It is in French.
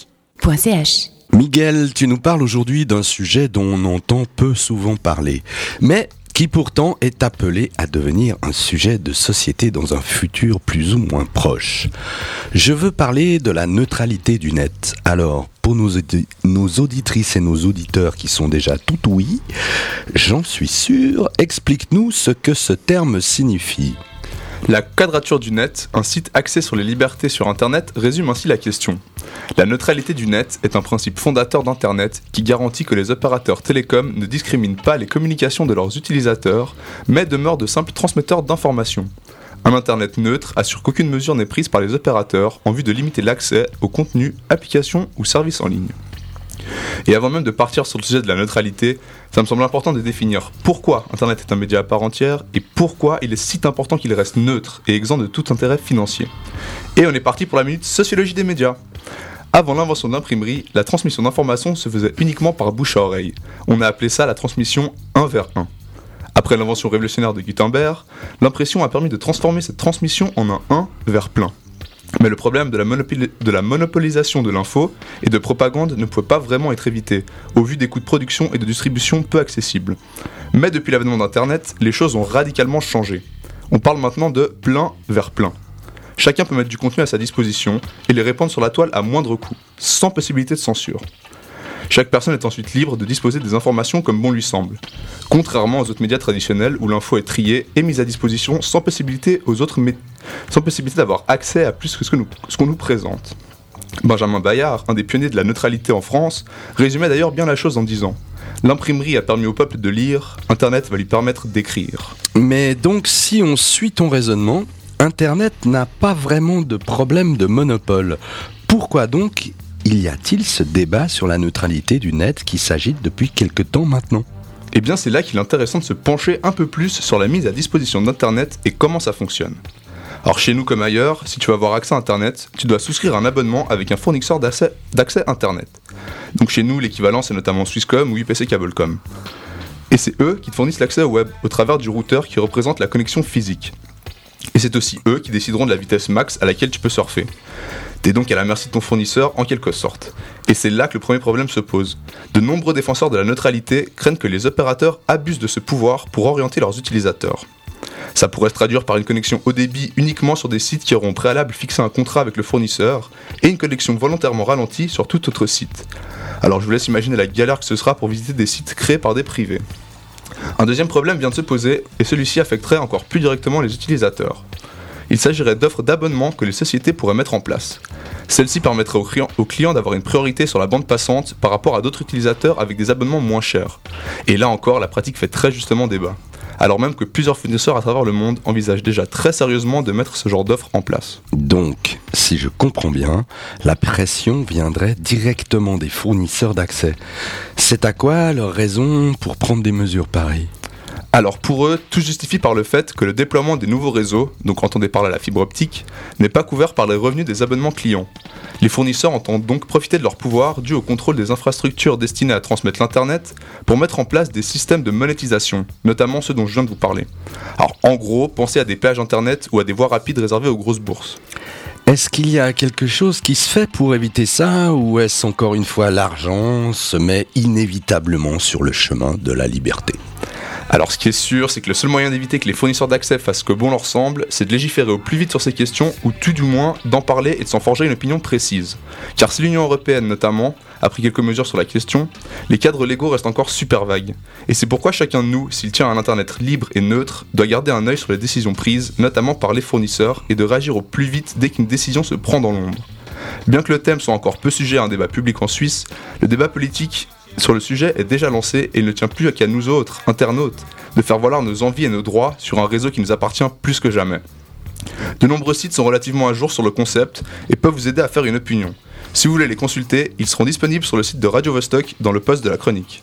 radiovostok.ch Miguel, tu nous parles aujourd'hui d'un sujet dont on entend peu souvent parler, mais qui pourtant est appelé à devenir un sujet de société dans un futur plus ou moins proche. Je veux parler de la neutralité du net. Alors, pour nos, audi- nos auditrices et nos auditeurs qui sont déjà tout oui, j'en suis sûr, explique-nous ce que ce terme signifie. La quadrature du net, un site axé sur les libertés sur Internet, résume ainsi la question. La neutralité du net est un principe fondateur d'Internet qui garantit que les opérateurs télécoms ne discriminent pas les communications de leurs utilisateurs, mais demeurent de simples transmetteurs d'informations. Un Internet neutre assure qu'aucune mesure n'est prise par les opérateurs en vue de limiter l'accès aux contenus, applications ou services en ligne. Et avant même de partir sur le sujet de la neutralité, ça me semble important de définir pourquoi Internet est un média à part entière et pourquoi il est si important qu'il reste neutre et exempt de tout intérêt financier. Et on est parti pour la minute sociologie des médias. Avant l'invention de l'imprimerie, la transmission d'informations se faisait uniquement par bouche à oreille. On a appelé ça la transmission 1 vers 1. Après l'invention révolutionnaire de Gutenberg, l'impression a permis de transformer cette transmission en un 1 vers plein. Mais le problème de la, monopolisation de l'info et de propagande ne pouvait pas vraiment être évité, au vu des coûts de production et de distribution peu accessibles. Mais depuis l'avènement d'Internet, les choses ont radicalement changé. On parle maintenant de plein vers plein. Chacun peut mettre du contenu à sa disposition et les répandre sur la toile à moindre coût, sans possibilité de censure. Chaque personne est ensuite libre de disposer des informations comme bon lui semble, contrairement aux autres médias traditionnels où l'info est triée et mise à disposition sans possibilité aux autres sans possibilité d'avoir accès à plus que ce qu'on nous présente. Benjamin Bayard, un des pionniers de la neutralité en France, résumait d'ailleurs bien la chose en disant L'imprimerie a permis au peuple de lire, Internet va lui permettre d'écrire. Mais donc si on suit ton raisonnement, Internet n'a pas vraiment de problème de monopole. Pourquoi donc y a-t-il ce débat sur la neutralité du net qui s'agite depuis quelque temps maintenant? Eh bien, c'est là qu'il est intéressant de se pencher un peu plus sur la mise à disposition d'Internet et comment ça fonctionne. Alors, chez nous comme ailleurs, si tu veux avoir accès à Internet, tu dois souscrire un abonnement avec un fournisseur d'accès Internet. Donc, chez nous, l'équivalent, c'est notamment Swisscom ou UPC Cablecom. Et c'est eux qui te fournissent l'accès au web au travers du routeur qui représente la connexion physique. Et c'est aussi eux qui décideront de la vitesse max à laquelle tu peux surfer. T'es donc à la merci de ton fournisseur en quelque sorte. Et c'est là que le premier problème se pose. De nombreux défenseurs de la neutralité craignent que les opérateurs abusent de ce pouvoir pour orienter leurs utilisateurs. Ça pourrait se traduire par une connexion haut débit uniquement sur des sites qui auront au préalable fixé un contrat avec le fournisseur et une connexion volontairement ralentie sur tout autre site. Alors je vous laisse imaginer la galère que ce sera pour visiter des sites créés par des privés. Un deuxième problème vient de se poser et celui-ci affecterait encore plus directement les utilisateurs. Il s'agirait d'offres d'abonnement que les sociétés pourraient mettre en place. Celles-ci permettraient aux clients, aux clients d'avoir une priorité sur la bande passante par rapport à d'autres utilisateurs avec des abonnements moins chers. Et là encore, la pratique fait très justement débat. Alors même que plusieurs fournisseurs à travers le monde envisagent déjà très sérieusement de mettre ce genre d'offres en place. Donc, si je comprends bien, la pression viendrait directement des fournisseurs d'accès. C'est à quoi leur raison pour prendre des mesures pareilles? Alors pour eux, tout se justifie par le fait que le déploiement des nouveaux réseaux, donc entendez par là la fibre optique, n'est pas couvert par les revenus des abonnements clients. Les fournisseurs entendent donc profiter de leur pouvoir dû au contrôle des infrastructures destinées à transmettre l'Internet pour mettre en place des systèmes de monétisation, notamment ceux dont je viens de vous parler. Alors en gros, pensez à des péages Internet ou à des voies rapides réservées aux grosses bourses. Est-ce qu'il y a quelque chose qui se fait pour éviter ça ou est-ce encore une fois l'argent se met inévitablement sur le chemin de la liberté? Alors ce qui est sûr, c'est que le seul moyen d'éviter que les fournisseurs d'accès fassent ce que bon leur semble, c'est de légiférer au plus vite sur ces questions, ou tout du moins d'en parler et de s'en forger une opinion précise. Car si l'Union Européenne notamment a pris quelques mesures sur la question, les cadres légaux restent encore super vagues. Et c'est pourquoi chacun de nous, s'il tient à un Internet libre et neutre, doit garder un œil sur les décisions prises, notamment par les fournisseurs, et de réagir au plus vite dès qu'une décision se prend dans l'ombre. Bien que le thème soit encore peu sujet à un débat public en Suisse, le débat politique sur le sujet est déjà lancé et il ne tient plus qu'à nous autres, internautes, de faire valoir nos envies et nos droits sur un réseau qui nous appartient plus que jamais. De nombreux sites sont relativement à jour sur le concept et peuvent vous aider à faire une opinion. Si vous voulez les consulter, ils seront disponibles sur le site de Radio Vostok dans le post de la chronique.